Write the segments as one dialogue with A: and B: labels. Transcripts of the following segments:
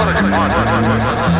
A: What a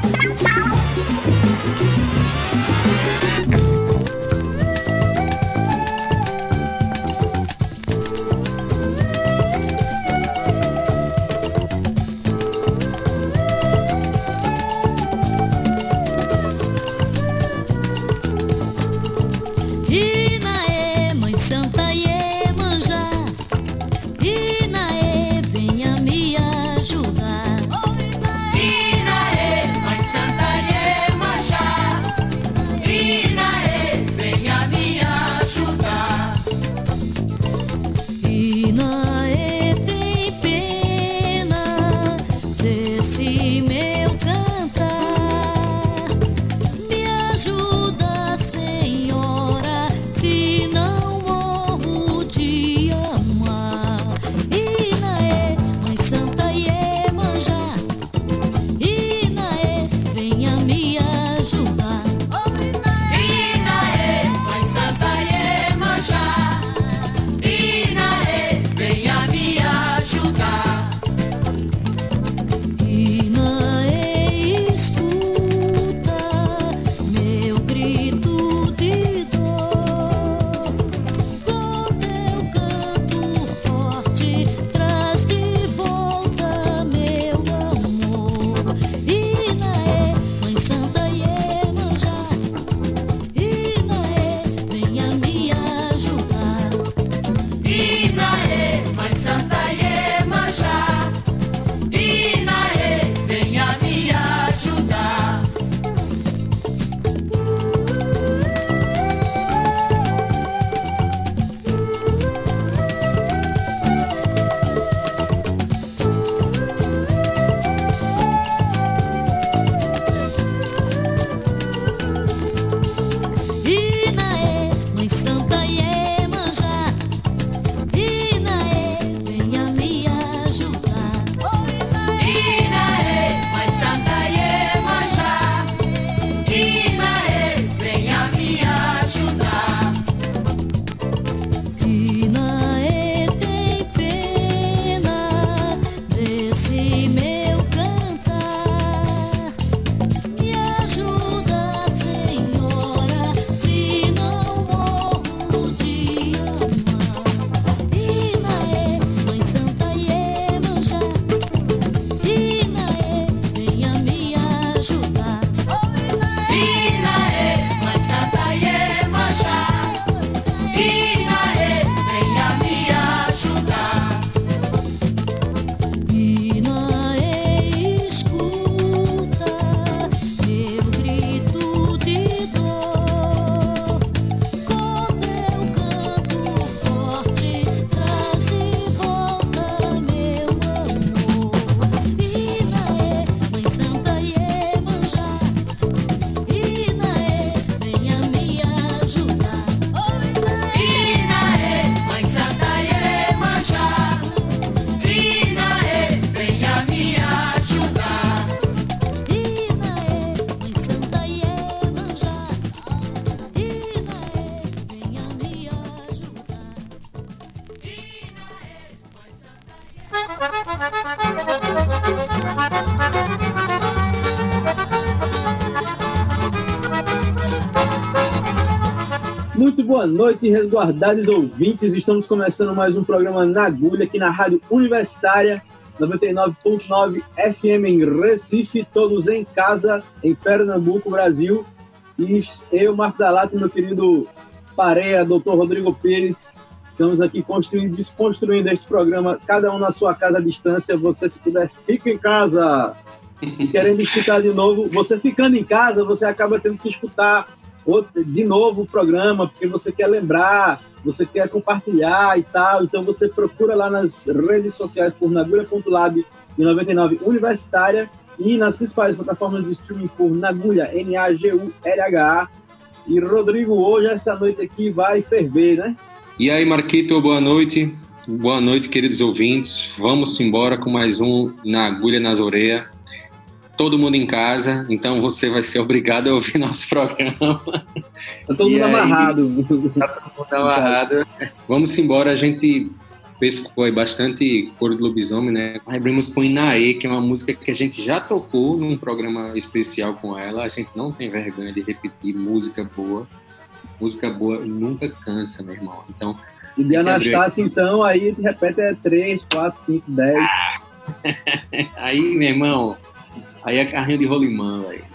B: Noite, resguardados ouvintes. Estamos começando mais um programa na agulha aqui na Rádio Universitária 99.9 FM em Recife, todos em casa, em Pernambuco, Brasil. E eu, Marco da Lata, e meu querido Pareia, doutor Rodrigo Pires, Estamos aqui construindo, desconstruindo este programa, cada um na sua casa à distância. Você, se puder, fica em casa. E querendo explicar de novo, você ficando em casa, você acaba tendo que escutar de novo o programa, porque você quer lembrar, você quer compartilhar e tal. Então você procura lá nas redes sociais por Nagulha.lab e 99 Universitária e nas principais plataformas de streaming por Nagulha, N-A-G-U-L-H-A. E Rodrigo, hoje, essa noite aqui vai ferver, né?
C: E aí, Marquito, boa noite. Boa noite, queridos ouvintes. Vamos embora com mais um Na Agulha nas Orelhas. Todo mundo em casa, então você vai ser obrigado a ouvir nosso programa.
B: Tá todo mundo aí, amarrado.
C: Tá todo mundo amarrado. Vamos embora, a gente pescou aí bastante cor do lobisomem, né? Abrimos com Inaê, que é uma música que a gente já tocou num programa especial com ela. A gente não tem vergonha de repetir música boa música boa nunca cansa, meu irmão. Então.
B: E de Anastácio, então, aí de repente é 3, 4, 5, 10.
C: aí, meu irmão, aí é carrinho de rolimã, velho,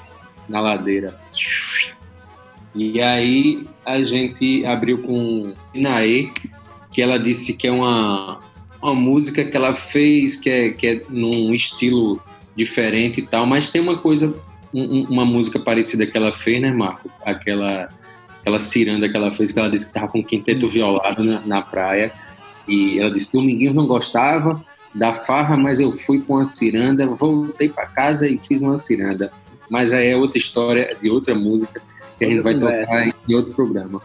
C: na ladeira. E aí a gente abriu com Inaê, que ela disse que é uma, uma música que ela fez, que é, que é num estilo diferente e tal, mas tem uma coisa, um, uma música parecida que ela fez, né, Marco? Aquela aquela ciranda que ela fez, que ela disse que estava com um quinteto violado na, na praia. E ela disse: Dominguinhos não gostava da farra, mas eu fui com a ciranda, voltei para casa e fiz uma ciranda. Mas aí é outra história de outra música que a gente vai tocar em outro programa.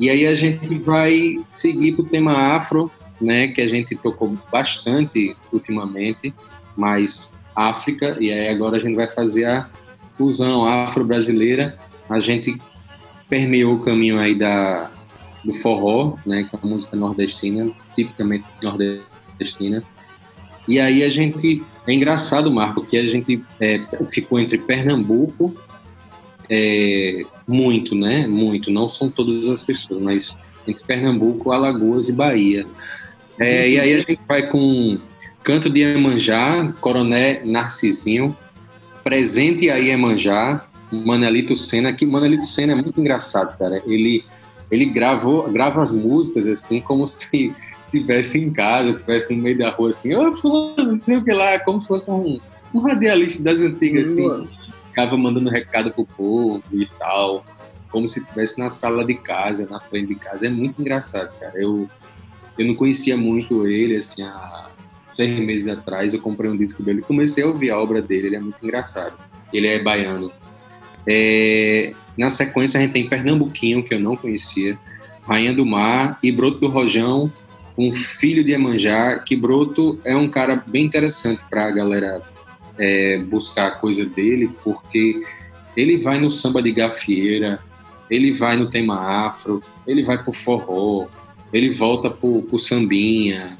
C: E aí a gente vai seguir para o tema afro, né, que a gente tocou bastante ultimamente, mais África, e aí agora a gente vai fazer a fusão afro-brasileira. A gente permeou o caminho aí da, do forró, né, com a música nordestina, tipicamente nordestina. E aí a gente, é engraçado, Marco, que a gente é, ficou entre Pernambuco, é, muito, né, muito, não são todas as pessoas, mas entre Pernambuco, Alagoas e Bahia. É, e aí a gente vai com Canto de Iemanjá, Coroné Narcisinho, Presente aí Iemanjá, Manelito Senna, que Manelito Senna é muito engraçado, cara. Ele, ele gravou, grava as músicas assim, como se estivesse em casa, estivesse no meio da rua, assim, ô, oh, fulano, não sei o que lá, como se fosse um, um radialista das antigas, assim, ficava mandando recado pro povo e tal, como se estivesse na sala de casa, na frente de casa. É muito engraçado, cara. Eu, eu não conhecia muito ele, assim, há seis meses atrás, eu comprei um disco dele, comecei a ouvir a obra dele, ele é muito engraçado. Ele é baiano. É, na sequência, a gente tem Pernambuquinho, que eu não conhecia, Rainha do Mar e Broto do Rojão, um filho de Emanjá, que Broto é um cara bem interessante para a galera é, buscar a coisa dele, porque ele vai no samba de gafieira, ele vai no tema afro, ele vai pro forró, ele volta pro, pro sambinha,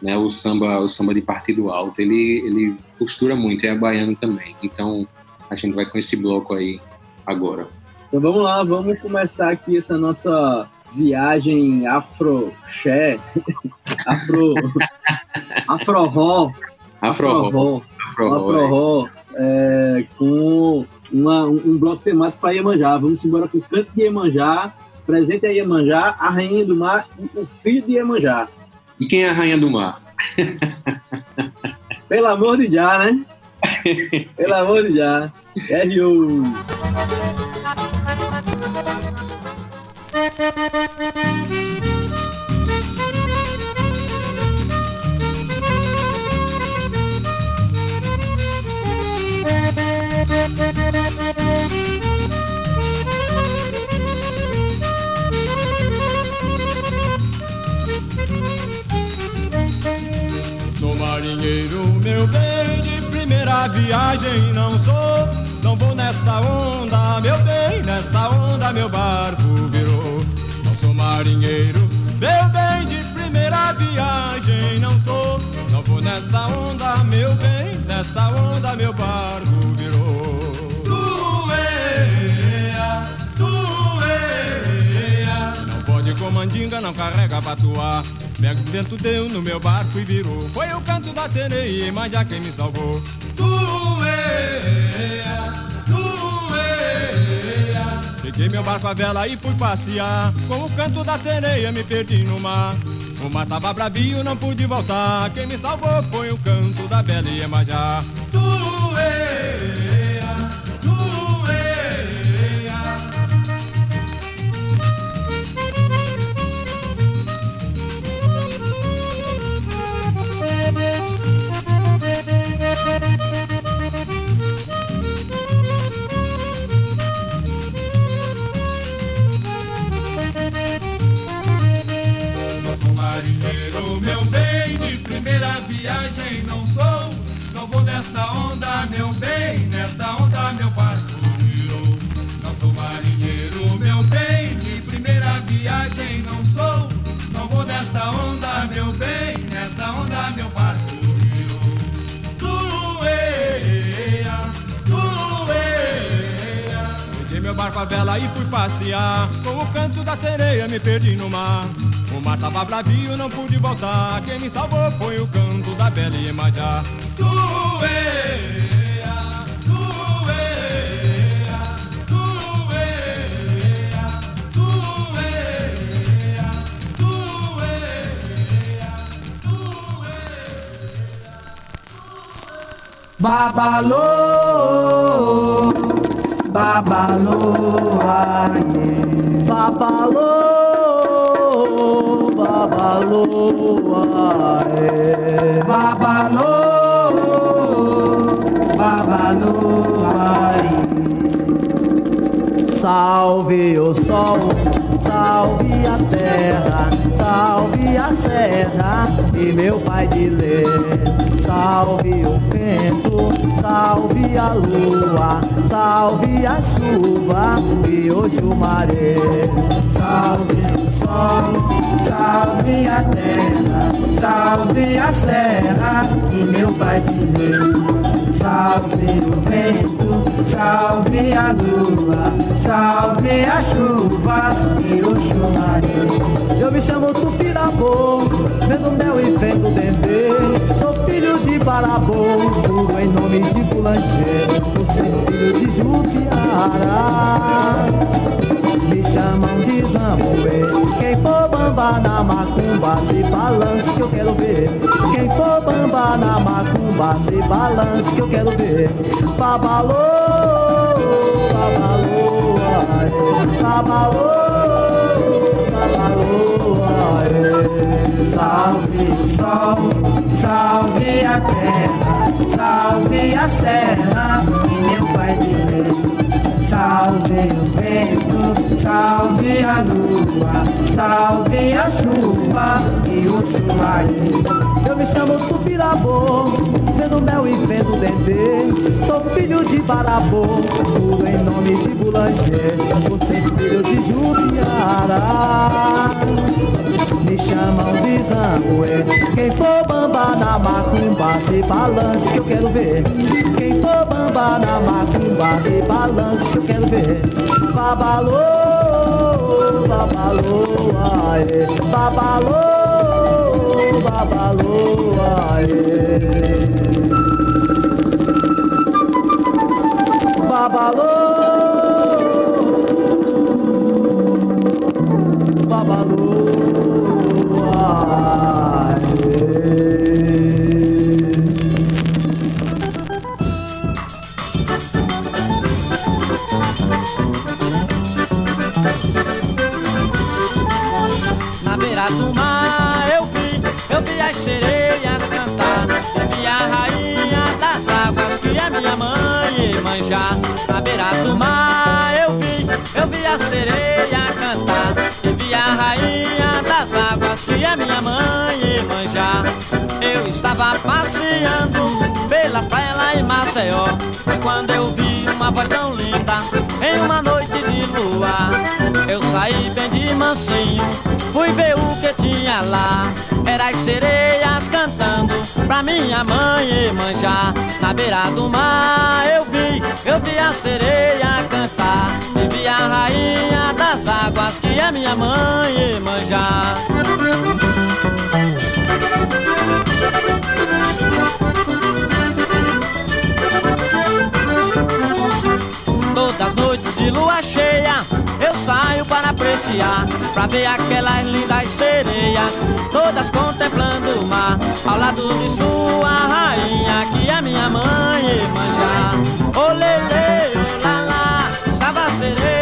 C: né, o samba o samba de partido alto, ele, ele costura muito, é baiano também. Então, a gente vai com esse bloco aí agora.
B: Então vamos lá, vamos começar aqui essa nossa viagem afro-xé, afro... afro-ró,
C: afro-ró,
B: afro-ró, é, com uma, um bloco temático para Iemanjá. Vamos embora com o canto de Iemanjá, presente a Iemanjá, a rainha do mar e o filho de Iemanjá.
C: E quem é a rainha do mar?
B: Pelo amor de já, né? Pelo amor de já. R.U.
D: Sou marinheiro, meu bem, de primeira viagem não sou. Não vou nessa onda, meu bem, nessa onda meu barco virou. Marinheiro, meu bem, de primeira viagem não sou. Não vou nessa onda, meu bem, nessa onda meu barco virou. Tueia, tueia. Não pode com mandinga, não carrega patuá. Pega o vento deu no meu barco e virou. Foi o canto da sereia, mas já quem me salvou. Tueia. Peguei meu barco a vela e fui passear. Com o canto da sereia me perdi no mar. O mar tava bravio, não pude voltar. Quem me salvou foi o canto da bela Iemanjá. Turueia, turueia. Não sou. Não vou nessa onda, meu bem, nessa onda meu barco virou. Não sou marinheiro, meu bem, de primeira viagem não sou. Não vou nessa onda, meu bem, nessa onda meu barco virou. Turueia, turueia. Peguei meu barco a vela e fui passear. Com o canto da sereia me perdi no mar. O mar tava bravio, não pude voltar. Quem me salvou foi o canto da bela Iemanjá. Turueia,
E: Babalô, babalô, aie. Babalô, babalô, aie. Babalô, babalô, aie. Salve o sol, salve a terra, salve a serra e meu pai de ler. Salve o vento, salve a lua, salve a chuva e hoje o maré. Salve o sol, salve a terra, salve a serra e meu pai de ler. Salve o vento, salve a lua, salve a chuva e o chumaré. Eu me chamo Tupirabô, vendo mel e vendo dendê. Sou filho de Barabô, em nome de Boulanger. Ser filho de Jupiara. Me chamam de Zambuê. Quem for bamba na macumba Se balance que eu quero ver. Quem for bamba na macumba Se balance que eu quero ver. Babalô, babalô, aê Babalô, babalô, aê. Salve o sol, salve a terra Salve a serra E meu pai de Deus Salve o vento, salve a lua, salve a chuva e o chumaí. Eu me chamo Tupirabô, vendo mel e vendo dendê. Sou filho de Barabô, tudo em nome de Boulanger, por ser filho de Jupiara. Me chamam de Zanguê Quem for bamba na macumba Se balance que eu quero ver. Quem for bamba na macumba Se balance que eu quero ver. Babalô, babalô, aê. Babalô, babalô, aê. Babalô Babalô
F: a sereia cantar Eu vi a rainha das águas que é minha mãe manjar Eu estava passeando pelas praias lá em Maceió Foi quando eu vi uma voz tão linda em uma noite de lua Eu saí bem de mansinho, fui ver o que tinha lá. Era as sereias cantando pra minha mãe manjar Na beira do mar eu vi, eu vi a sereia cantar. E rainha das águas que é minha mãe manjar Todas as noites de lua cheia Eu saio para apreciar, pra ver aquelas lindas sereias, todas contemplando o mar, ao lado de sua rainha, que é minha mãe Iemanjá. Olele, olala, estava sereia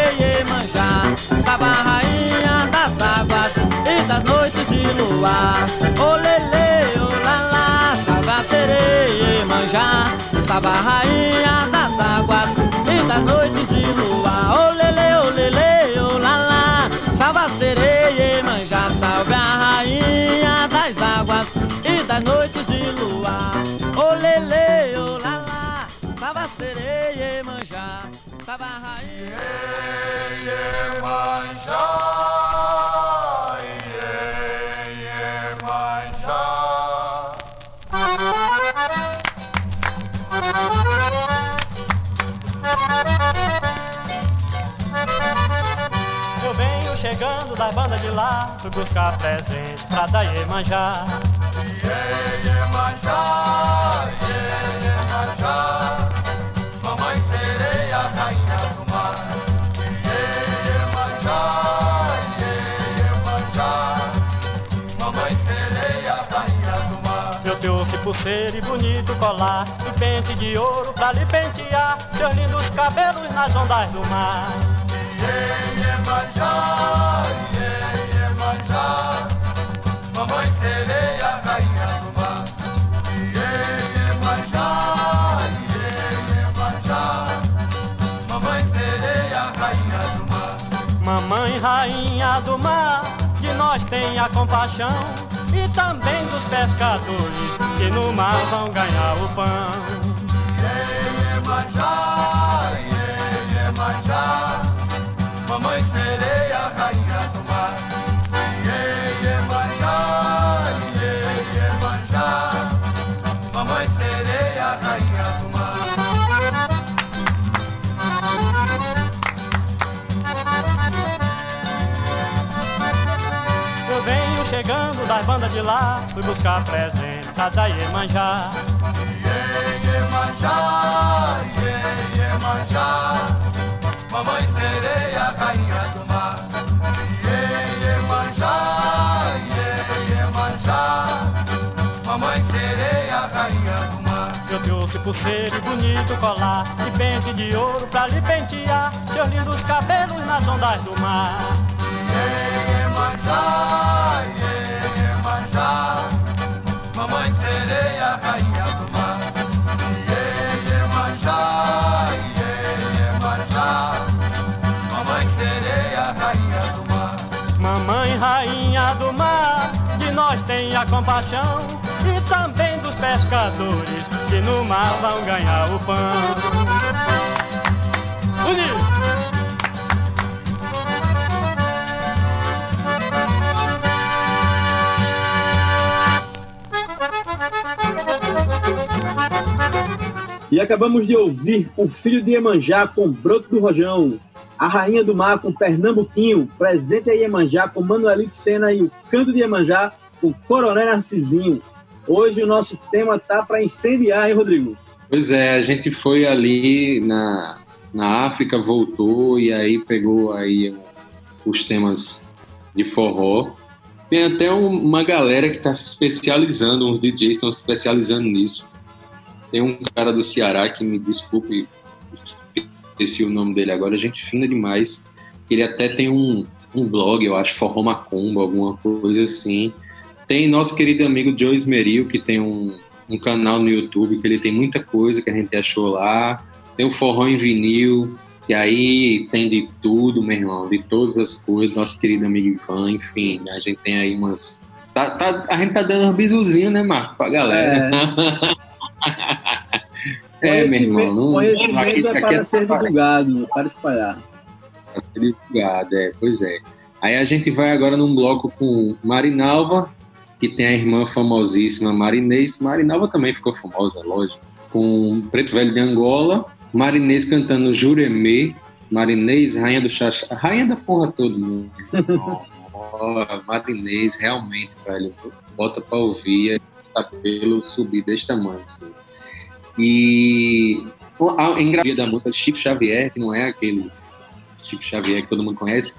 F: Iemanjá, estava a rainha das águas e das noites de luar. Olele, olala, estava sereia Iemanjá, estava a rainha das águas e das noites de luar. Olele, olele, olala, salva a sereia Iemanjá, salve a rainha das águas e das noites de Iemanjá, salva a rainha.
G: Eu venho chegando das bandas de lá, fui buscar presente pra dar Iemanjá.
H: Mamãe
G: pulseira e bonito colar, e pente de ouro pra lhe pentear, seus lindos cabelos nas ondas do mar.
H: Iemanjá, Iemanjá. Mamãe sereia, rainha do mar. Iemanjá, Iemanjá. Mamãe sereia, rainha do mar.
G: Mamãe rainha do mar, que nós tenha compaixão, e também dos pescadores que no mar vão ganhar o pão.
H: Iemanjá,
G: de lá, fui buscar presente dar Iemanjá.
H: Iemanjá, Iemanjá. Mamãe sereia, rainha do mar. Iemanjá, Iemanjá. Mamãe sereia, rainha do mar.
G: Eu trouxe pulseira e bonito colar E pente de ouro pra lhe pentear Seus lindos cabelos nas ondas do mar
H: Iemanjá, Iemanjá. Mamãe sereia, rainha do mar. Iemanjá, Iemanjá. Mamãe sereia, rainha do mar.
G: Mamãe rainha do mar Que nós tenha compaixão E também dos pescadores Que no mar vão ganhar o pão Unido!
B: E acabamos de ouvir o filho de Iemanjá com Broto do Rojão, a rainha do mar com Pernambuquinho, presente a Iemanjá com Manuelito Sena e o canto de Iemanjá com Coronel Narcisinho. Hoje o nosso tema tá para incendiar, hein, Rodrigo?
C: Pois é, a gente foi ali na, na África, voltou e aí pegou aí os temas de forró. Tem até um- uma galera que está se especializando, uns DJs estão se especializando nisso. Tem um cara do Ceará que me desculpe, esqueci o nome dele agora, gente fina demais. Ele até tem um, um blog, eu acho, Forró Macumba, alguma coisa assim. Tem nosso querido amigo Joe Esmeril, que tem um, um canal no YouTube, que ele tem muita coisa que a gente achou lá. Tem o Forró em Vinil, que aí tem de tudo, meu irmão, de todas as coisas. Nosso querido amigo Ivan, enfim, a gente tem aí umas. Tá, tá- a gente tá dando um bisuzinho, né, Marco, pra galera. É, meu irmão. Não,
B: Conhecimento
C: aqui-
B: é
C: aqui
B: para ser divulgado, para espalhar.
C: Obrigado, é, pois é. Aí a gente vai agora num bloco com Marinalva, que tem a irmã famosíssima Marinês. Marinalva também ficou famosa, lógico. Com Preto Velho de Angola, Marinês cantando Juremê, Marinês, rainha do chachá, rainha da porra irmão. Ó, Marinês, realmente, velho, bota pra ouvir, cabelo subir desse tamanho, assim. E a engravia da música Chico Xavier, que não é aquele Chico Xavier que todo mundo conhece,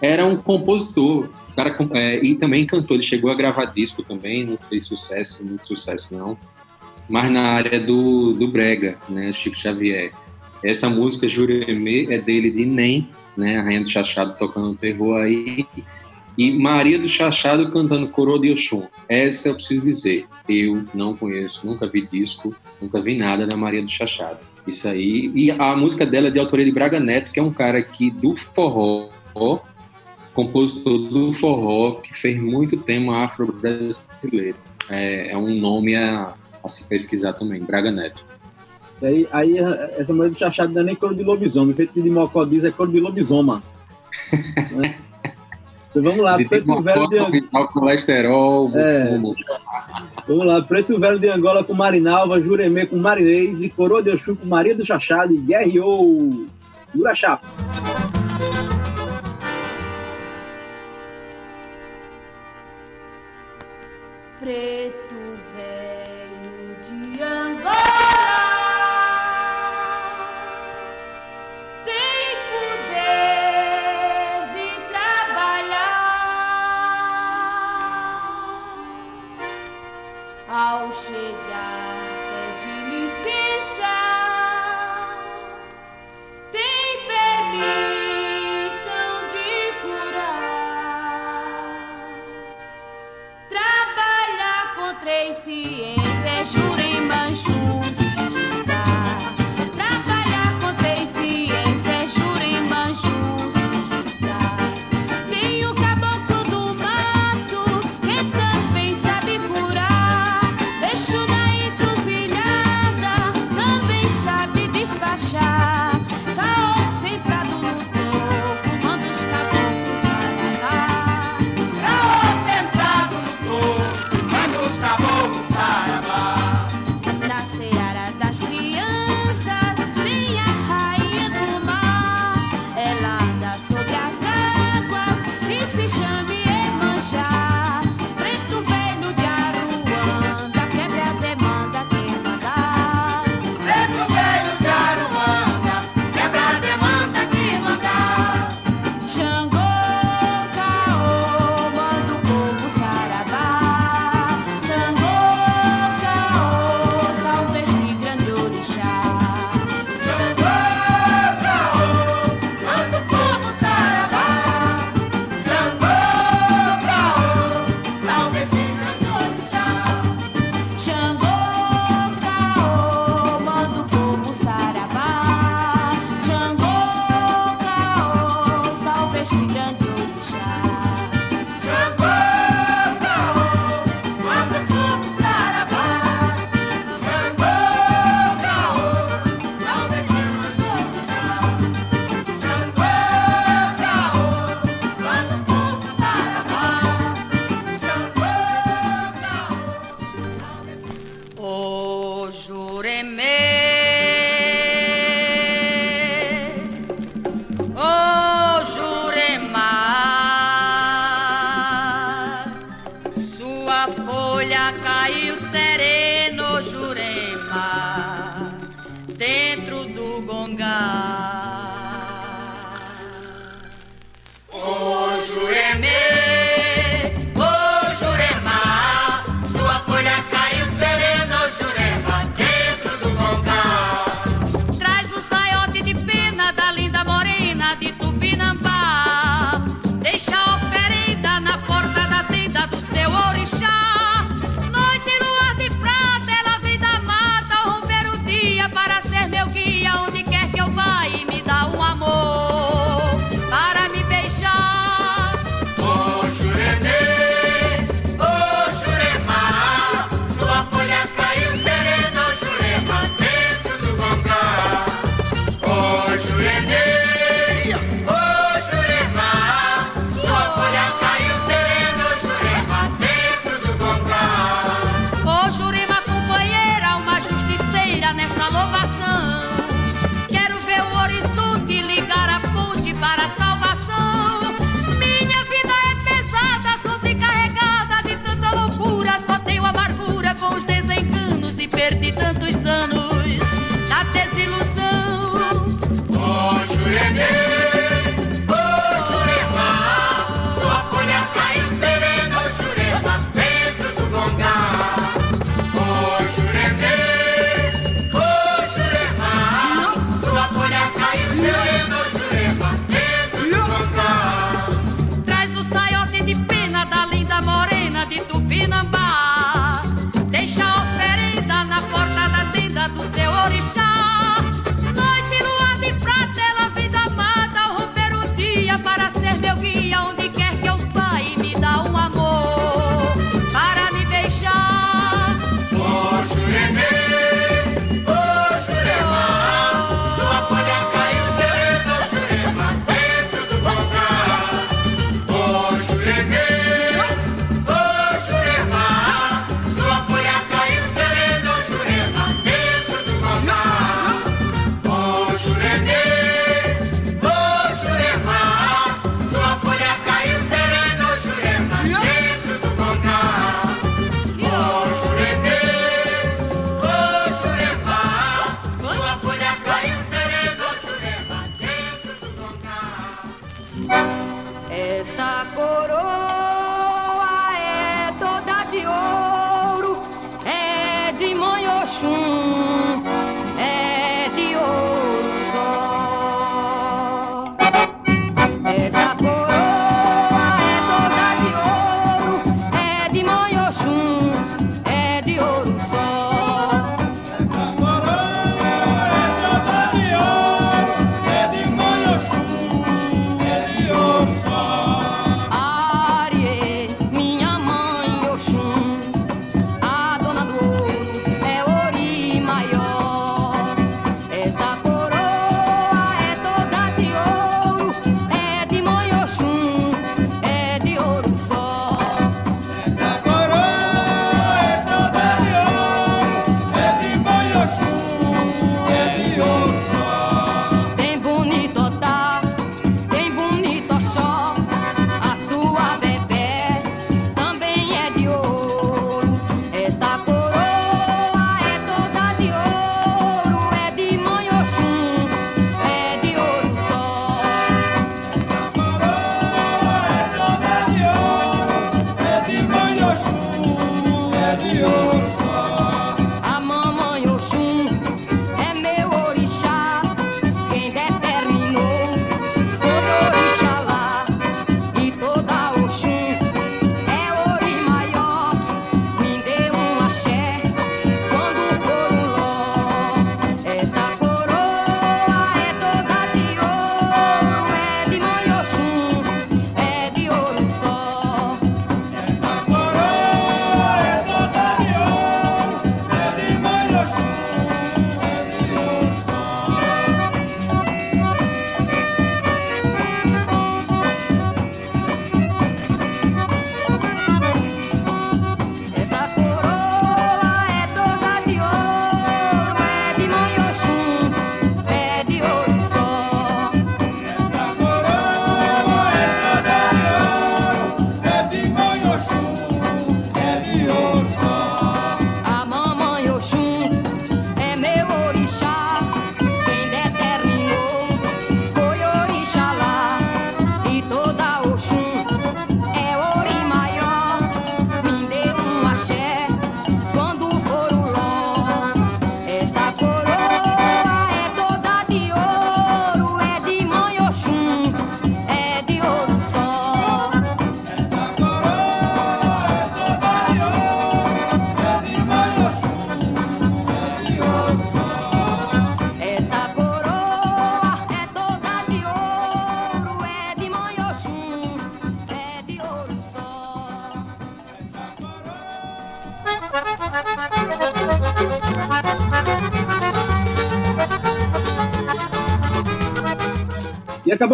C: era um compositor, cara, é, e também cantor. Ele chegou a gravar disco também, não fez sucesso, muito sucesso não. Mas na área do, do brega, né, Chico Xavier. Essa música Juremê é dele de Nem, né, a Rainha do Chachado tocando terror aí. E Maria do Chachado cantando Coroa de Oxum. Essa eu preciso dizer, eu não conheço, nunca vi disco, nunca vi nada da Maria do Chachado. Isso aí. E a música dela é de autoria de Braga Neto, que é um cara que do forró, compositor do forró, que fez muito tema afro-brasileiro. É, é um nome a, a se pesquisar também, Braga Neto.
B: E aí, aí essa mulher do chachado não é nem cor de lobisomem, feito de mocó diz é cor de lobisoma. né? Então vamos lá,
C: Ele
B: preto velho de
C: foto vital, colesterol,
B: É. Vamos lá, Preto Velho de Angola com Marinalva, Juremê com Marinês e Coroa de Oxum com Maria do Chachado e Guerreou Urachapa.
I: Preto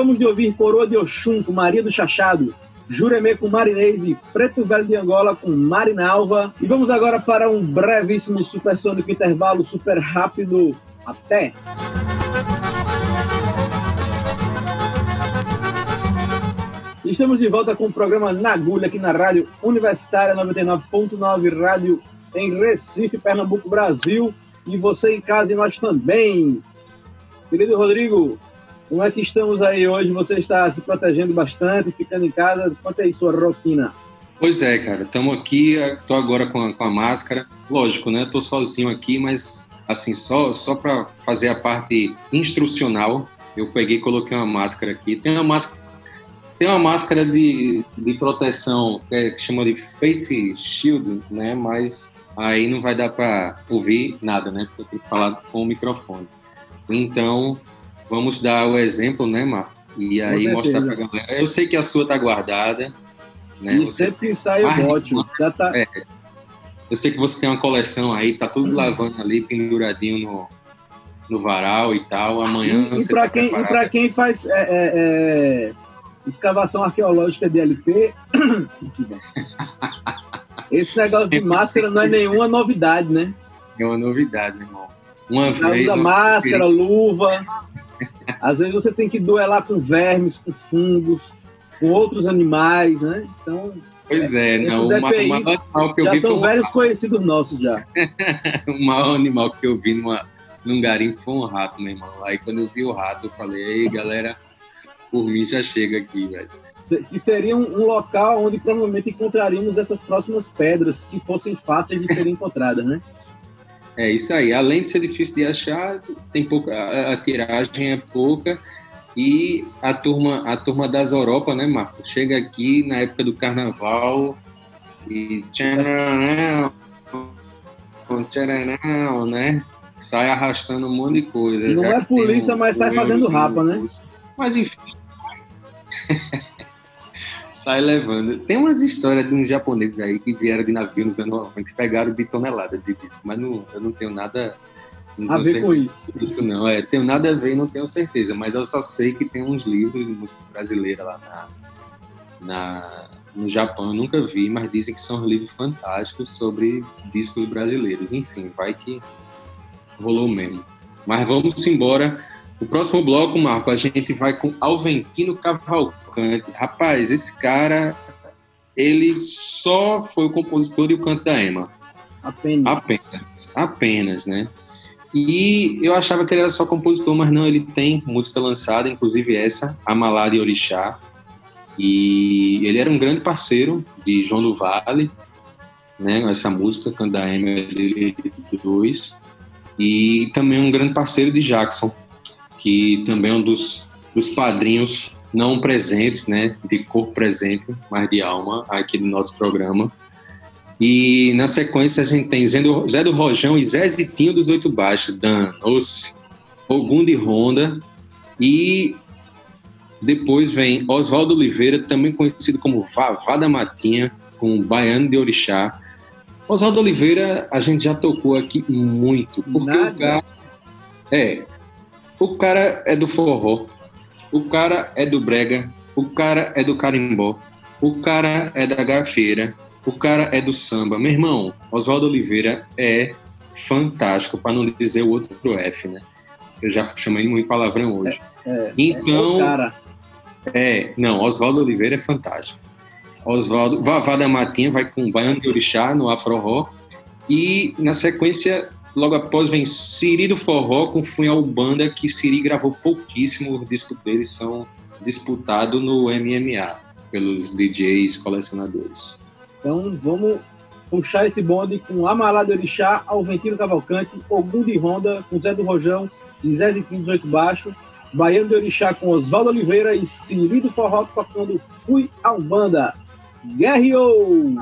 B: acabamos de ouvir Coroa de Oxum com Maria do Chachado, Juremê com Marinês e Preto Velho de Angola com Marinalva. E vamos agora para um brevíssimo supersônico intervalo super rápido. Até! Estamos de volta com o programa Na Agulha aqui na Rádio Universitária 99.9 Rádio em Recife, Pernambuco, Brasil. E você em casa e nós também. Querido Rodrigo, como é que estamos aí hoje? Você está se protegendo bastante, ficando em casa? Quanto é sua rotina?
C: Pois é, cara, estamos aqui, estou agora com a, com a máscara. Lógico, né? Estou sozinho aqui, mas assim, só, só para fazer a parte instrucional, eu peguei e coloquei uma máscara aqui. Tem uma máscara, tem uma máscara de, de proteção que, é, chama de face shield, né? Mas aí não vai dar para ouvir nada, né? Porque eu tenho que falar com o microfone. Então, vamos dar o exemplo, né, Mar? E aí mostrar pra galera. Eu sei que a sua tá guardada, né?
B: e
C: Você-
B: sempre sai o
C: Ah,
B: ótimo. Já tá...
C: É. Eu sei que você tem uma coleção aí, tá tudo lavando ali, penduradinho no, no varal e tal. Amanhã
B: E, e para
C: tá
B: quem, e
C: preparado.
B: pra quem faz é, é, é, escavação arqueológica de LP, esse negócio de máscara não é nenhuma novidade, né?
C: É uma novidade, meu irmão. Uma
B: Já
C: vez.
B: usa máscara, luva. Às vezes você tem que duelar com vermes, com fungos, com outros animais, né? Então,
C: Pois é, não.
B: esses
C: O ma- o
B: EPIs
C: maior animal que eu
B: já
C: vi
B: são
C: um
B: velhos conhecidos nossos já.
C: o maior animal que eu vi numa, num garimpo foi um rato, meu irmão. Aí quando eu vi o rato, eu falei, ei, galera, por mim já chega aqui, velho.
B: Que seria um, um local onde provavelmente encontraríamos essas próximas pedras, se fossem fáceis de serem encontradas, né?
C: É isso aí. Além de ser difícil de achar, tem pouca, a, a tiragem é pouca e a turma, a turma das Europa, né, Marco? Chega aqui na época do carnaval e tcharam, tcharam, né? Sai arrastando um monte de coisa.
B: Não é polícia, mas sai fazendo rapa, né?
C: Mas enfim. sai levando. Tem umas histórias de uns japoneses aí que vieram de navio nos anos 90 e pegaram de tonelada de disco, mas não, eu não tenho nada. Não
B: A ver com isso.
C: isso não, é, tenho nada a ver e não tenho certeza, mas eu só sei que tem uns livros de música brasileira lá na, na- no Japão, eu nunca vi, mas dizem que são livros fantásticos sobre discos brasileiros. Enfim, vai que rolou mesmo. Mas vamos embora. O próximo bloco, Marco, a gente vai com Alventino Cavalcante. Rapaz, esse cara, ele só foi o compositor de O Canto da Ema.
B: Apenas.
C: Apenas, apenas, né? E eu achava que ele era só compositor, mas não, ele tem música lançada, inclusive essa, Amalá de Orixá. E ele era um grande parceiro de João do Vale, né? Essa música, Candaema, ele dois. E também um grande parceiro de Jackson, que também é um dos, dos padrinhos não presentes, né? De corpo presente, mas de alma, aqui do nosso programa. E na sequência a gente tem Zé do, Zé do Rojão e Zé Zitinho dos Oito Baixos, Dan, Ossi, Ogum de Ronda e depois vem Oswaldo Oliveira, também conhecido como Vavá da Matinha, com Baiano de Orixá. Oswaldo Oliveira a gente já tocou aqui muito, porque
B: Nada.
C: o cara é o cara é do forró, o cara é do brega, o cara é do carimbó, o cara é da gafeira, o cara é do samba. Meu irmão, Oswaldo Oliveira é fantástico, para não dizer o outro pro F, né? Eu já chamei muito palavrão hoje.
B: É,
C: Então,
B: o cara.
C: é, não, Oswaldo Oliveira é fantástico. Oswaldo, Vavá da Matinha vai com Baiano de Orixá no Afro Rock. E na sequência, logo após, vem Siri do Forró com Funhal Banda, que Siri gravou pouquíssimo. Os discos deles são disputados no MMA pelos DJs colecionadores.
B: Então vamos puxar esse bonde com Amalá de Orixá, Alventino Cavalcante, Ogum de Ronda, com Zé do Rojão e Zé Ziquim dos Oito Baixo, Baiano de Orixá com Oswaldo Oliveira e Siri do Forró tocando Fui a Umbanda. Guerreou!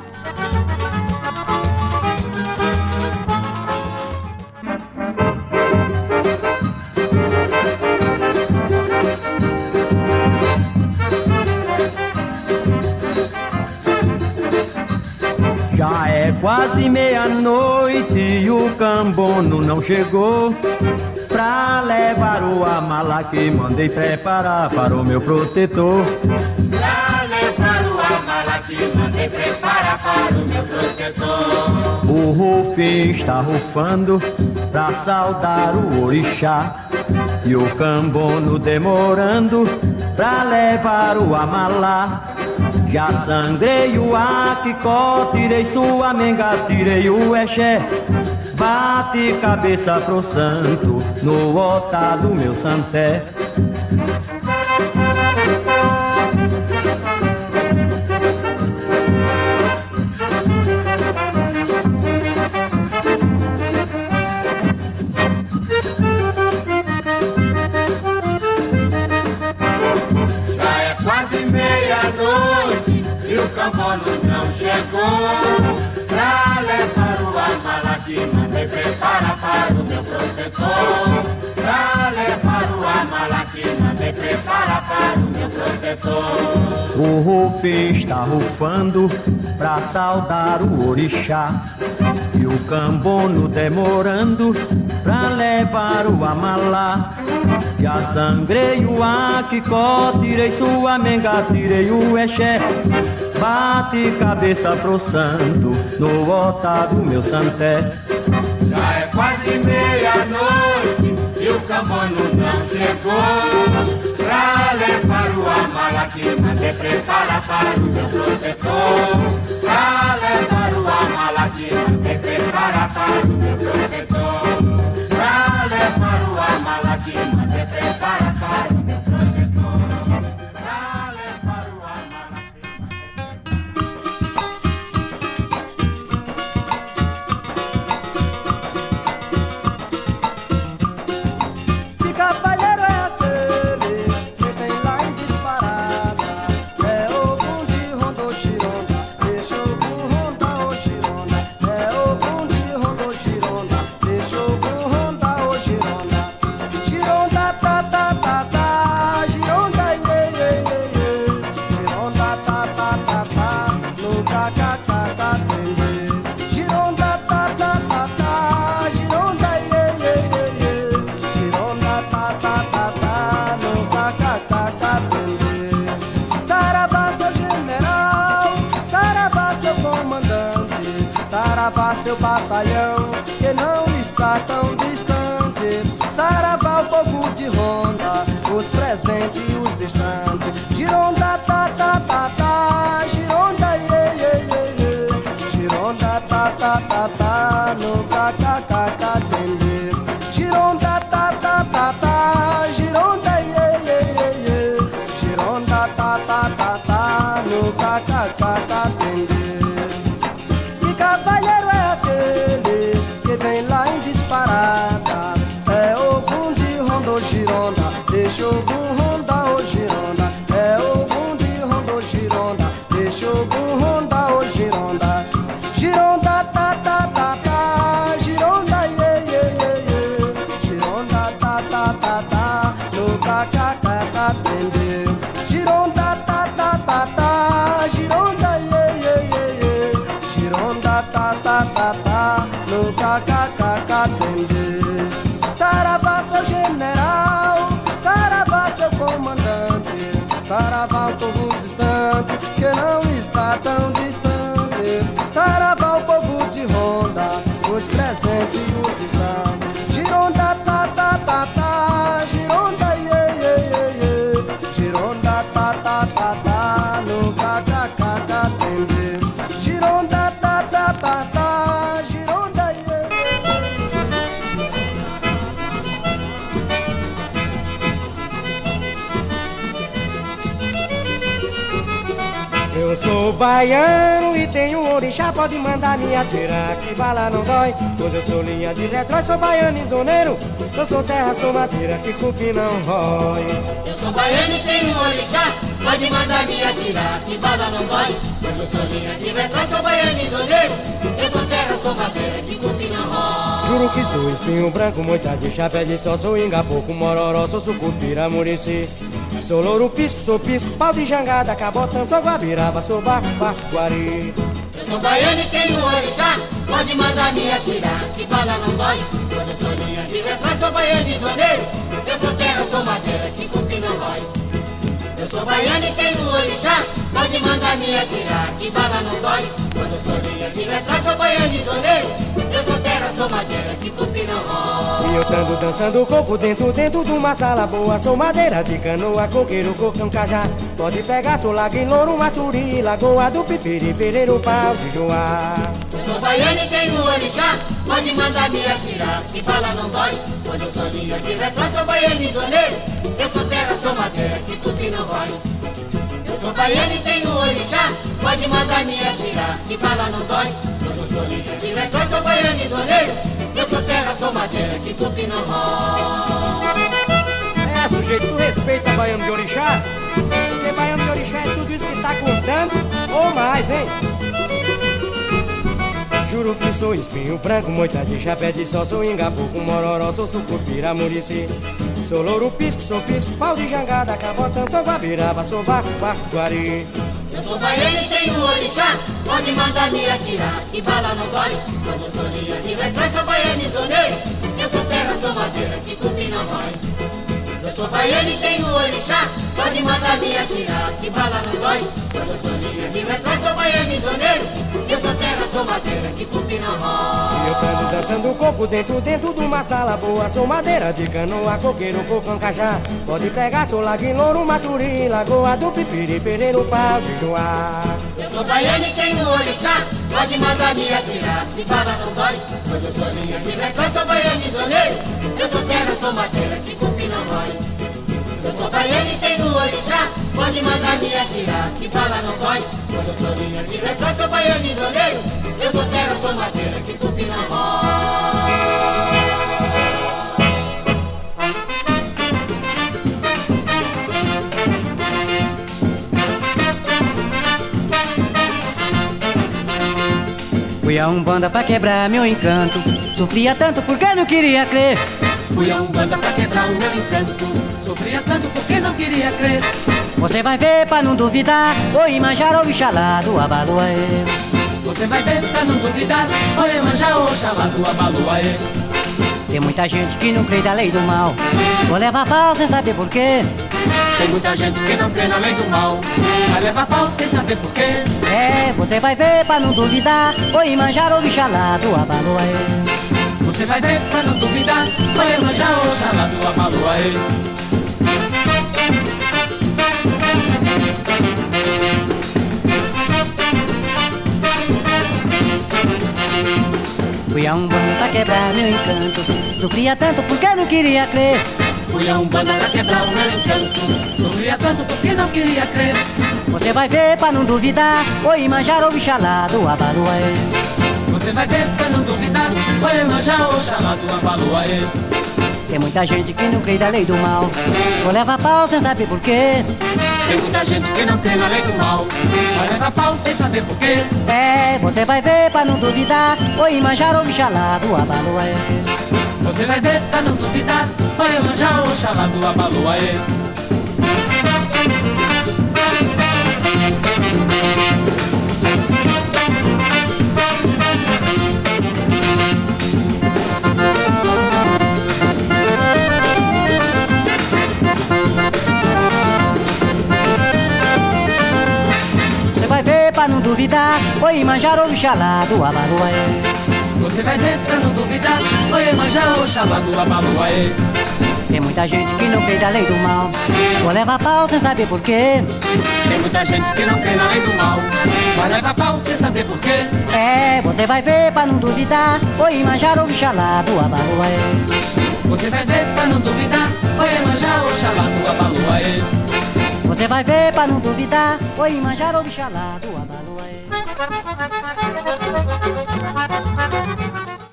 J: Já é quase meia-noite e o cambono não chegou. Pra levar o amala que mandei preparar para o meu protetor.
K: Pra levar o amala que mandei preparar para o meu protetor.
J: O rufim está rufando pra saudar o orixá. E o cambono demorando pra levar o amalá Já sangrei o aquicó, tirei sua menga, tirei o exé Bate cabeça pro santo no altar do meu santé
K: o cambono não chegou. Pra levar o amala que mandei preparar para o meu protetor. Pra levar o amala que mandei preparar para o meu protetor.
J: O rufim está rufando pra saudar o orixá E o cambono demorando pra levar o amalá Já sangrei o aquicó, tirei sua menga, tirei o exé Bate cabeça pro santo no altar do meu santé
K: Já é quase meia-noite e o cambono não chegou. Pra levar o amala que mandei preparar para o meu protetor. Pra levar o amala que mandei preparar para o meu protetor. Que mandei preparar para
L: seu batalhão,
M: baiano e tenho um orixá, pode mandar me atirar, que bala não dói. Pois eu sou linha de retrói, sou baiano e zoneiro. Eu sou terra, sou madeira, que cupim não rói.
K: Eu sou baiano e tenho um orixá, pode mandar me atirar, que bala não dói. Pois eu sou linha de retrás, sou baiano e zoneiro. Eu sou terra, sou madeira, que cupim não rói.
M: Juro que sou espinho branco, muita de chapéu de sol, sou ingapoco, mororó, sou sucupira, murici. Sou louro pisco, sou pisco, pau de jangada, cabotão, sou guabiraba, sou barco, barco, guari.
K: Eu sou baiano e tenho orixá, pode mandar me atirar, que bala não dói. Pois eu sou linha de retrás, sou baiano e zoneiro. Eu sou terra, sou madeira, que cupim não rói. Eu sou baiano e tenho orixá, pode mandar me atirar, que bala não dói. Pois eu sou linha de retrás, sou baiano zoneiro. Eu sou terra, sou madeira, que cupim não.
M: E eu tando dançando coco dentro, dentro de uma sala boa. Sou madeira de canoa, coqueiro, cocão, cajá. Pode pegar, sou lago em louro, maturi, lagoa do pipiri, pereiro, pau de joá.
K: Sou baiano e tenho orixá, pode mandar me atirar, que bala não dói. Pois eu sou linha de retrás, sou baiano e zoneiro. Eu sou terra, sou madeira, que cupim não rói. Eu sou baiano e tenho orixá, pode mandar me atirar, que bala não dói. Pois eu sou linha de retrás, sou baiano e zoneiro. Eu sou terra, sou madeira, que cupim não rói.
M: É, sujeito, tu respeita baiano de orixá? Porque baiano de orixá é tudo isso que tá contando, ou mais, hein? Juro sou espinho branco, moita de chapéu de sol, sou ingapuco, mororó, sou sucupira, murici. Sou louro pisco, sou pisco, pau de jangada, cabotão, sou guabiraba, sou barco, barco, guari.
K: Eu sou baiano e tenho orixá, pode mandar me atirar, que bala não dói. Eu sou linha de retrás, sou baiano e zoneiro. Eu sou terra, sou madeira, que cupim não rói. Eu sou baiano e tenho orixá, pode mandar me atirar, que bala não dói. Pois eu sou linha de retrás, sou baiano e zoneiro. Eu sou terra, sou madeira, que cupim não rói.
M: Eu tando dançando coco dentro, dentro de uma sala boa. Sou madeira de canoa, coqueiro, cocão, cajá. Pode pegar, sou lago em louro, maturi, lagoa do pipiri, pereiro, pau de joá.
K: Sou baiano e tenho orixá, pode mandar me atirar, que bala não dói. Pois eu sou linha de retrás, sou baiano zoneiro. Eu sou terra, sou madeira, que cupim não rói. Eu sou baiano e tenho orixá, pode mandar me atirar, que bala não dói. Pois eu sou linha de retrás, sou baiano zoneiro. Eu sou terra, sou madeira, que cupim não rói.
N: Fui a Umbanda pra quebrar meu encanto. Sofria tanto porque não queria crer.
O: Fui a Umbanda pra quebrar o meu encanto. Sofria tanto porque não queria crer.
N: Você vai ver pra não duvidar. O Imanjá ou Ixalá do Abaloaê
O: Você vai ver pra não duvidar. O Emanjá, Oxalá do Abaloaê
N: Tem muita gente que não crê da lei do mal. Vou levar pau sem saber por quê
O: Tem muita gente que não crê na lei do mal Vai levar pau sem saber por quê
N: É, você vai ver pra não duvidar, oi manjar ou bichalá do abaloaê.
O: Você vai ver pra não duvidar, vai manjar Oxalá do abaloaê.
N: Fui a um bando pra quebrar meu encanto, sofria tanto porque não queria crer.
O: Fui a um banda pra quebrar o meu encanto, sofria tanto porque não queria crer.
N: Você vai ver pra não duvidar, oi manjar ou bichalá do abaloaê.
O: Você vai ver pra não duvidar, vai manjar Oxalá do abaloaê.
N: Tem muita gente que não crê da lei do mal, ou leva pau sem saber porquê.
O: Tem muita gente que não crê na lei do mal, vai levar pau sem saber porquê.
N: É, você vai ver pra não duvidar, oi manjar ou bichalá do abaloaê.
O: Você vai ver pra não duvidar, vai manjar Oxalá do abaloaê.
N: Você vai ver pra não duvidar, oi manjar ou bichalá do abaloaê.
O: Você vai ver pra não duvidar, vai manjar Oxalá do abaloaê.
N: Tem muita gente que não crê da lei do mal, ou leva pau sem saber porquê.
O: Tem muita gente que não crê na lei do mal, vai levar pau sem saber porquê.
N: É, você vai ver pra não duvidar, oi manjar ou bichalá do abaloaê.
O: Você vai ver pra não duvidar, vai manjar Oxalá do abaloaê.
N: Você vai ver pra não duvidar, oi manjar ou bichalá do abaloaê.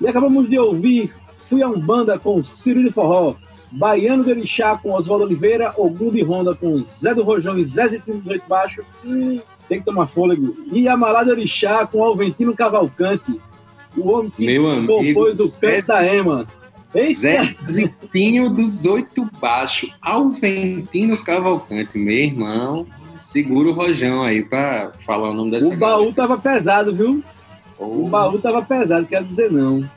B: E acabamos de ouvir Fui a Umbanda com Ciro de Forró, Baiano de Orixá com Oswaldo Oliveira, Ogum de Ronda com Zé do Rojão e Zé Zitino do Oito Baixo. Tem que tomar fôlego. E Amalá de Orixá com Alventino Cavalcante, o homem que
C: Meu amigo,
B: compôs o
C: Zé-
B: Canto da Ema. Eita!
C: Zé Zipinho dos Oito Baixo, Alventino Cavalcante, meu irmão. Segura o rojão aí pra falar o nome dessa
B: O baú tava pesado, viu? O baú tava pesado, quero dizer não.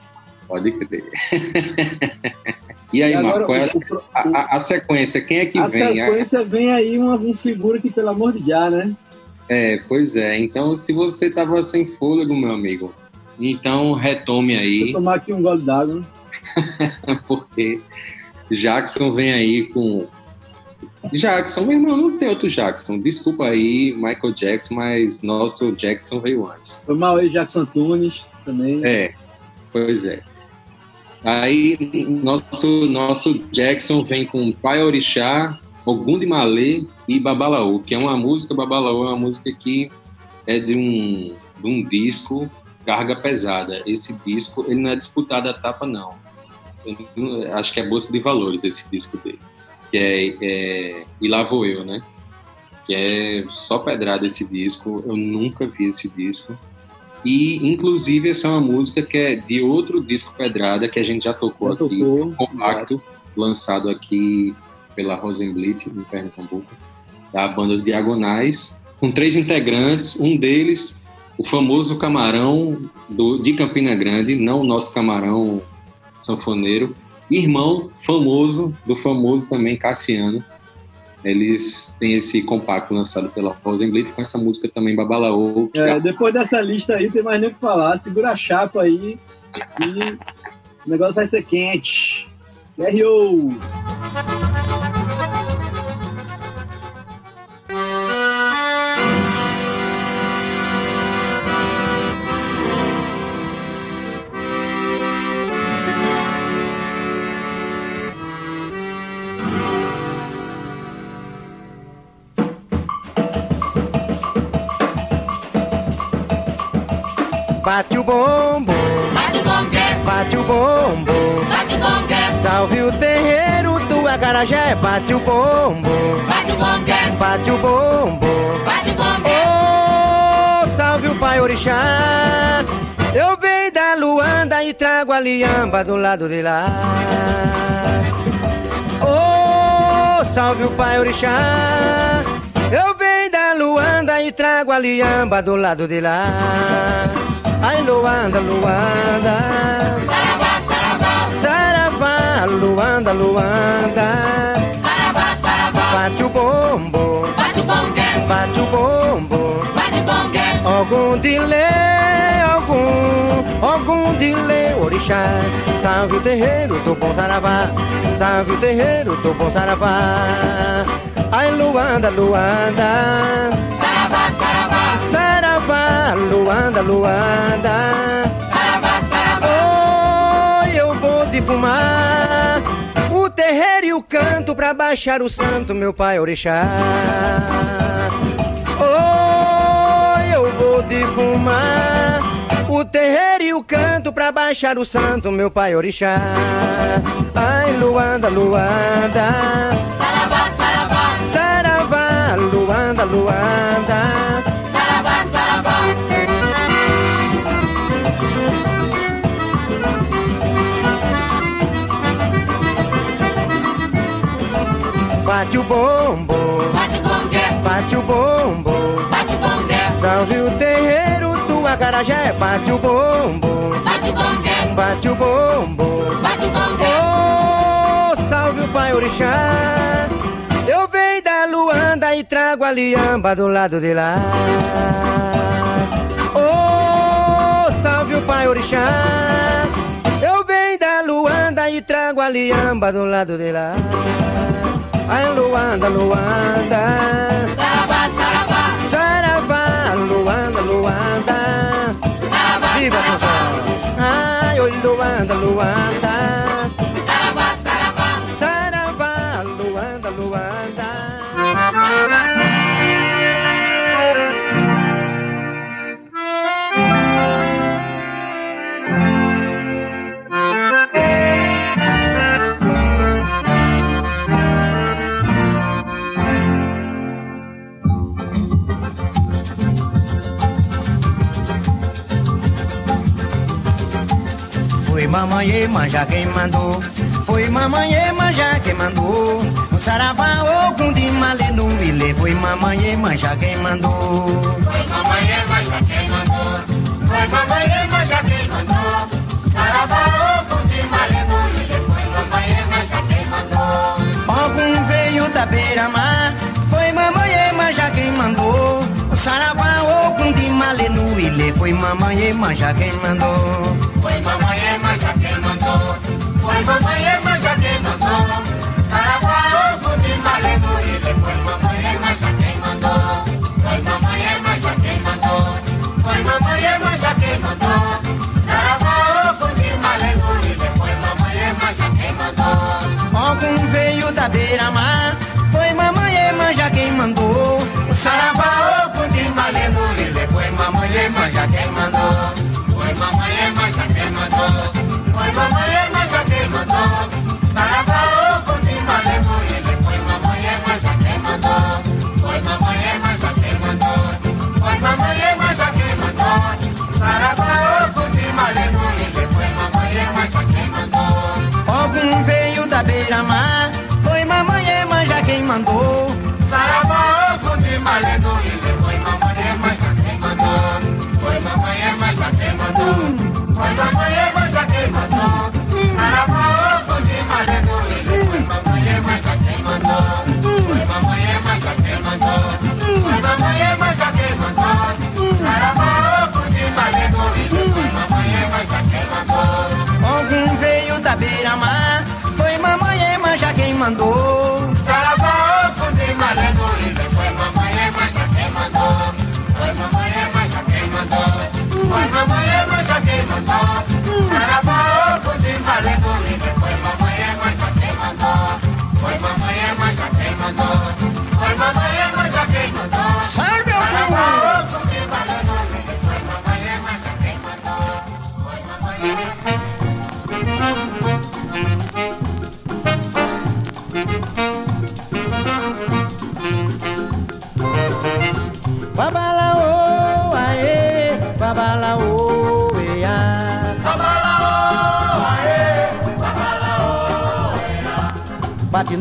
C: Pode crer. e aí,
B: E agora,
C: Marco, qual é
B: o-
C: a, a- a sequência? Quem é que
B: a
C: vem? A-
B: sequência vem aí uma, uma figura que, pelo amor de já, né?
C: É, pois é. Então, se você tava sem fôlego, meu amigo, então retome
B: Vou
C: aí,
B: tomar aqui um gole d'água.
C: porque Jackson vem aí com. Jackson, meu irmão, não tem outro Jackson. Desculpa aí, Michael Jackson, mas nosso Jackson veio antes.
B: Foi mal aí, Jackson Tunes também.
C: É, pois é. Aí, nosso, nosso Jackson vem com Pai Orixá, Ogum de Malê e Babalaú, que é uma música, Babalaú é uma música que é de um, de um disco Carga Pesada. Esse disco, ele não é disputado a tapa, não. Eu acho que é Bolsa de Valores esse disco dele. Que é, é E Lá Vou Eu, né? Que é só pedrada esse disco. Eu nunca vi esse disco. E, inclusive, essa é uma música que é de outro disco Pedrada, que a gente já tocou
B: Já
C: aqui,
B: tocou.
C: compacto, lançado aqui pela Rosenblit, em Pernambuco, da banda Diagonais, com três integrantes, um deles, o famoso camarão do, de Campina Grande, não o nosso camarão sanfoneiro, irmão famoso do famoso também Cassiano. Eles têm esse compacto lançado pela Rosenblit com essa música também Babalaô, que
B: É, depois dessa lista aí, tem mais nem o que falar. Segura a chapa aí e o negócio vai ser quente. R.O.
P: Bate o bombo,
O: Bate o gongue,
P: bate o bombo.
O: bate o gongue,
P: Salve o terreiro do acarajé, bate o bombo,
O: bate o gongue,
P: bate o bombo.
O: bate o gongue.
P: Oh, salve o pai orixá. Eu venho da Luanda e trago a liamba do lado de lá. Oh, salve o pai orixá. Eu venho da Luanda e trago a liamba do lado de lá. Ai, Luanda, Luanda.
O: Saravá, saravá,
P: Saravá, Luanda, Luanda.
O: saravá, saravá,
P: Bate o bombo,
O: bate o gongue,
P: bate o bombo.
O: bate o gongue,
P: algum delay, algum, algum delay, orixá. Salve o terreiro do bom saravá, salve o terreiro do bom saravá. Ai, Luanda, Luanda.
Q: Saravá, saravá.
P: Saravá, Luanda, Luanda.
Q: Saravá, saravá.
P: Oi, eu vou defumar o terreiro e o canto pra baixar o santo, meu pai orixá. Oi, eu vou defumar o terreiro e o canto pra baixar o santo, meu pai orixá. Ai, Luanda, Luanda.
Q: Saravá, saravá.
P: Saravá, Luanda, Luanda. Bate o bombo,
Q: Bate gongue,
P: bate o bombo.
Q: bate gongue,
P: Salve o terreiro do Acarajé, bate o bombo,
Q: bate gongue,
P: bate o bombo.
Q: bate gongue.
P: Oh, salve o pai orixá. Eu venho da Luanda e trago a liamba do lado de lá. Oh, salve o pai orixá. Eu venho da Luanda e trago a liamba do lado de lá. Ai, Luanda, Luanda. Manja quem mandou Foi mamãe manja quem mandou O saravá ogum de malê no ilê Foi mamãe manja quem mandou
Q: Foi mamãe já quem mandou. Foi mamãe já quem mandou. Saravá, oco de maleno, ilha. Foi mamãe já quem mandou.
P: Ogum veio da beira-mar Foi mamãe manja quem mandou O saravá ogum de malê no ilê Foi mamãe manja quem mandou
Q: Foi mamãe mandou. Foi mamãe Ema Foi mamãe já quem mandou. Foi mamãe Ema já quem Foi mamãe
P: manja quem mandou Saravá, de
Q: maleno, ilha. Foi mamãe Ema já quem mandou. Foi mamãe Ema já quem mandou. Foi mamãe Ema já quem mandou. Saravá, de maleno, ilha. Foi mamãe Ema já quem mandou.
P: Foi mamãe
Q: Ema já quem mandou. Foi mamãe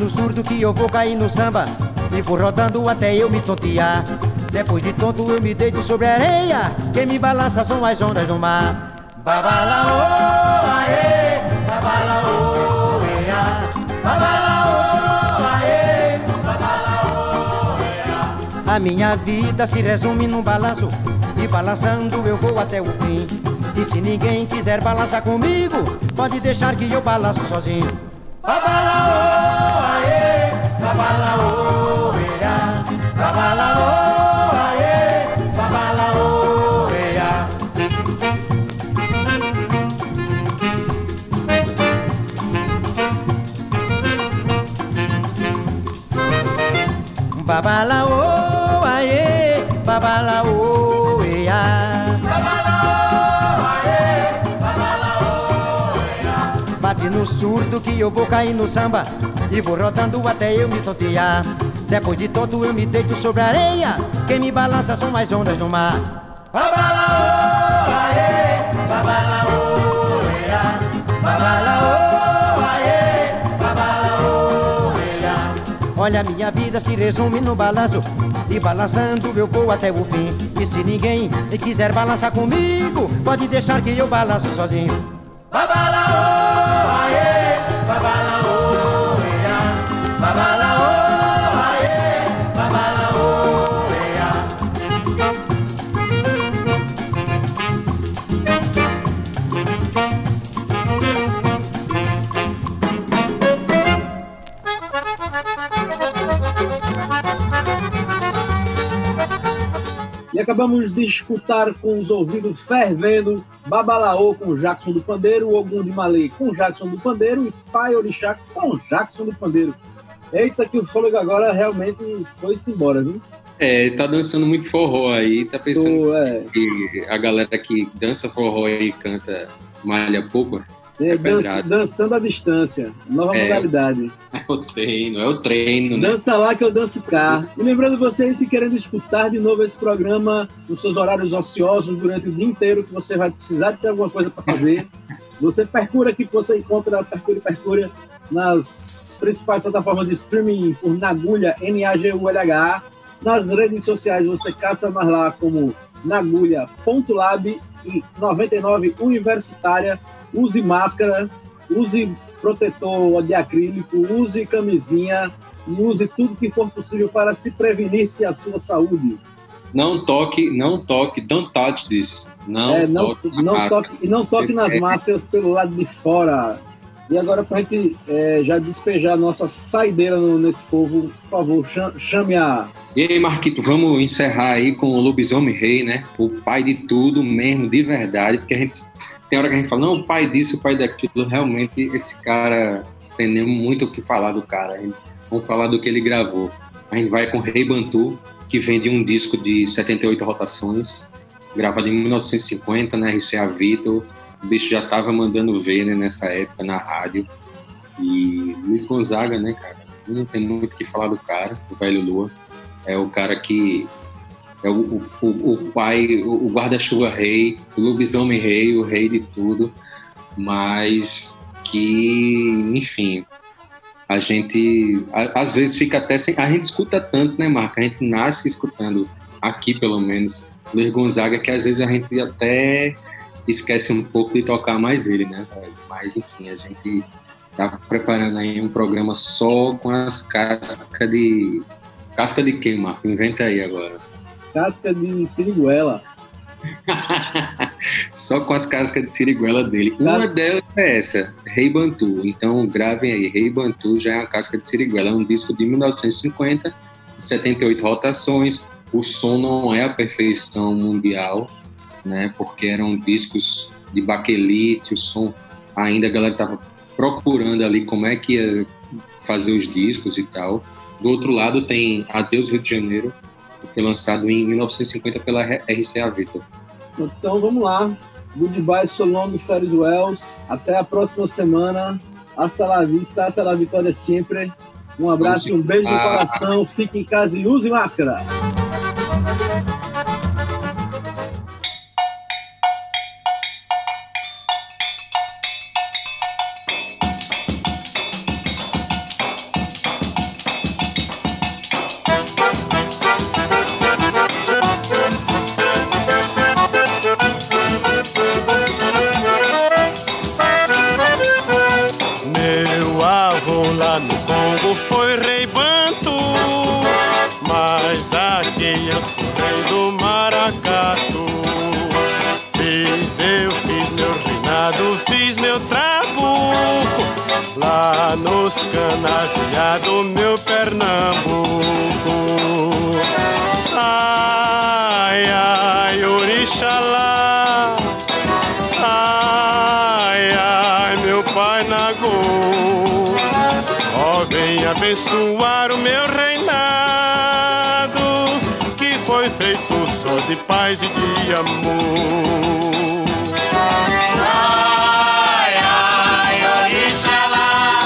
P: no surdo que eu vou cair no samba E vou rodando até eu me tontear Depois de tonto eu me deito sobre a areia Quem me balança são as ondas do mar Babalaô, aê, babalaô, ea. Babalaô, aê, A minha vida se resume num balanço
Q: E balançando eu vou até o fim. E se ninguém quiser balançar comigo, pode deixar que eu balanço sozinho. Eu vou cair no samba E vou rodando até eu me tontear Depois de tonto eu me deito sobre a areia. Quem me balança são as ondas do mar. Babalaô, aê, babalaô, ea Babalaô, aê, babalaô, ea Olha, minha vida se resume no balanço. E balançando eu vou até o fim. E se ninguém quiser balançar comigo Pode deixar que eu balanço sozinho. Babalaô,
B: acabamos de escutar com os ouvidos fervendo Babalaô com Jackson do Pandeiro, Ogum de Malê com Jackson do Pandeiro e Pai Orixá com Jackson do Pandeiro. Eita, que o fôlego agora realmente foi-se embora, viu?
C: É, tá dançando muito forró aí, tá pensando
B: Tô, é.
C: que a galera que dança forró e canta malha pouco?
B: É,
C: É
B: dança- dançando à distância, nova
C: É.
B: modalidade.
C: É o treino, é o treino, né?
B: Dança lá que eu danço cá. E lembrando vocês, se querendo escutar de novo esse programa nos seus horários ociosos durante o dia inteiro, que você vai precisar de ter alguma coisa para fazer, você percura aqui que você encontra Percure Percura nas principais plataformas de streaming por Nagulha, N-A-G-U-L-H. Nas redes sociais você caça mais lá como nagulha.lab e 99 Universitária. Use máscara, use protetor de acrílico, use camisinha e use tudo que for possível para se prevenir-se a sua saúde.
C: Não toque, não toque, don't touch this. Não,
B: É, não,
C: toque na
B: não toque, e não toque nas
C: É.
B: máscaras pelo lado de fora. E agora, para a gente é, já despejar a nossa saideira no- nesse povo, por favor, cha- chame a.
C: E aí, Marquito, vamos encerrar aí com o Lobisomem Rei, né? O pai de tudo mesmo, de verdade, porque a gente tem hora que a gente fala, não, o pai disso, o pai daquilo, realmente esse cara tem nem muito o que falar do cara. Vamos falar do que ele gravou. A gente vai com Rei Bantu, que vem de um disco de 78 rotações, gravado em 1950 na RCA Victor. O bicho já tava mandando ver né, nessa época na rádio. E Luiz Gonzaga, né, cara? Não tem muito o que falar do cara, o velho Lua. É o cara que é o, o, o- pai, o guarda-chuva rei, o lobisomem rei, o rei de tudo, mas que, enfim, a gente a- às vezes fica até sem. A gente escuta tanto, né, Marca? A gente nasce escutando, aqui pelo menos, Luiz Gonzaga, que às vezes a gente até esquece um pouco de tocar mais ele, né? velho? Mas, enfim, a gente tá preparando aí um programa só com as cascas de. Casca de quê, Marco? Inventa aí agora.
B: Casca de siriguela.
C: Só com as cascas de siriguela dele. Uma delas é essa, Rei Bantu. Então gravem aí, Rei Bantu já é uma casca de siriguela. É um disco de 1950, 78 rotações. O som não é a perfeição mundial, né? Porque eram discos de baquelite, o som ainda a galera tava procurando ali como é que ia fazer os discos e tal. Do outro lado tem Adeus Rio de Janeiro, que foi lançado em 1950 pela RCA Victor.
B: Então vamos lá. Goodbye, so long, Wells. Até a próxima semana. Hasta la vista, hasta la vitória sempre. Um abraço e um beijo no coração. Fique em casa e use máscara.
G: Abençoar o meu reinado, que foi feito só de paz e de amor.
O: Ai, ai, Orixalá.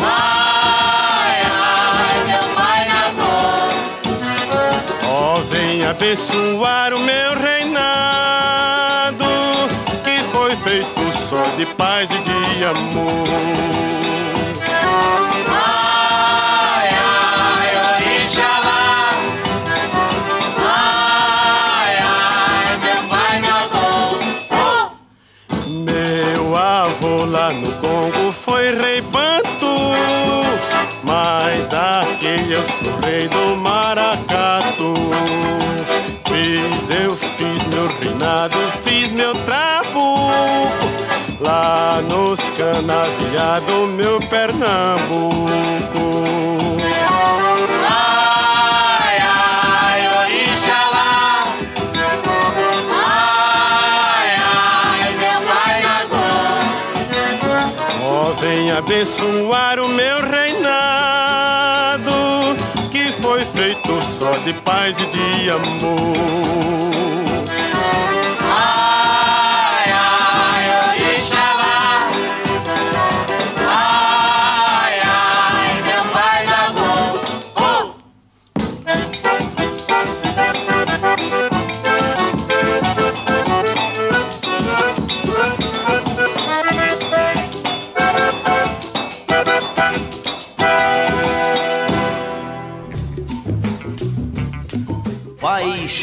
O: Ai, ai, meu pai Nagô.
G: Ó, vem abençoar o meu reinado, que foi feito só de paz e de amor. Sou rei do Maracatu. Fiz, eu fiz meu reinado, fiz meu trabuco, lá nos canaviados, meu Pernambuco.
O: Ai, ai, Orixalá. Ai, ai, meu pai.
G: Ó, vem abençoar o meu reinado, de paz e de amor.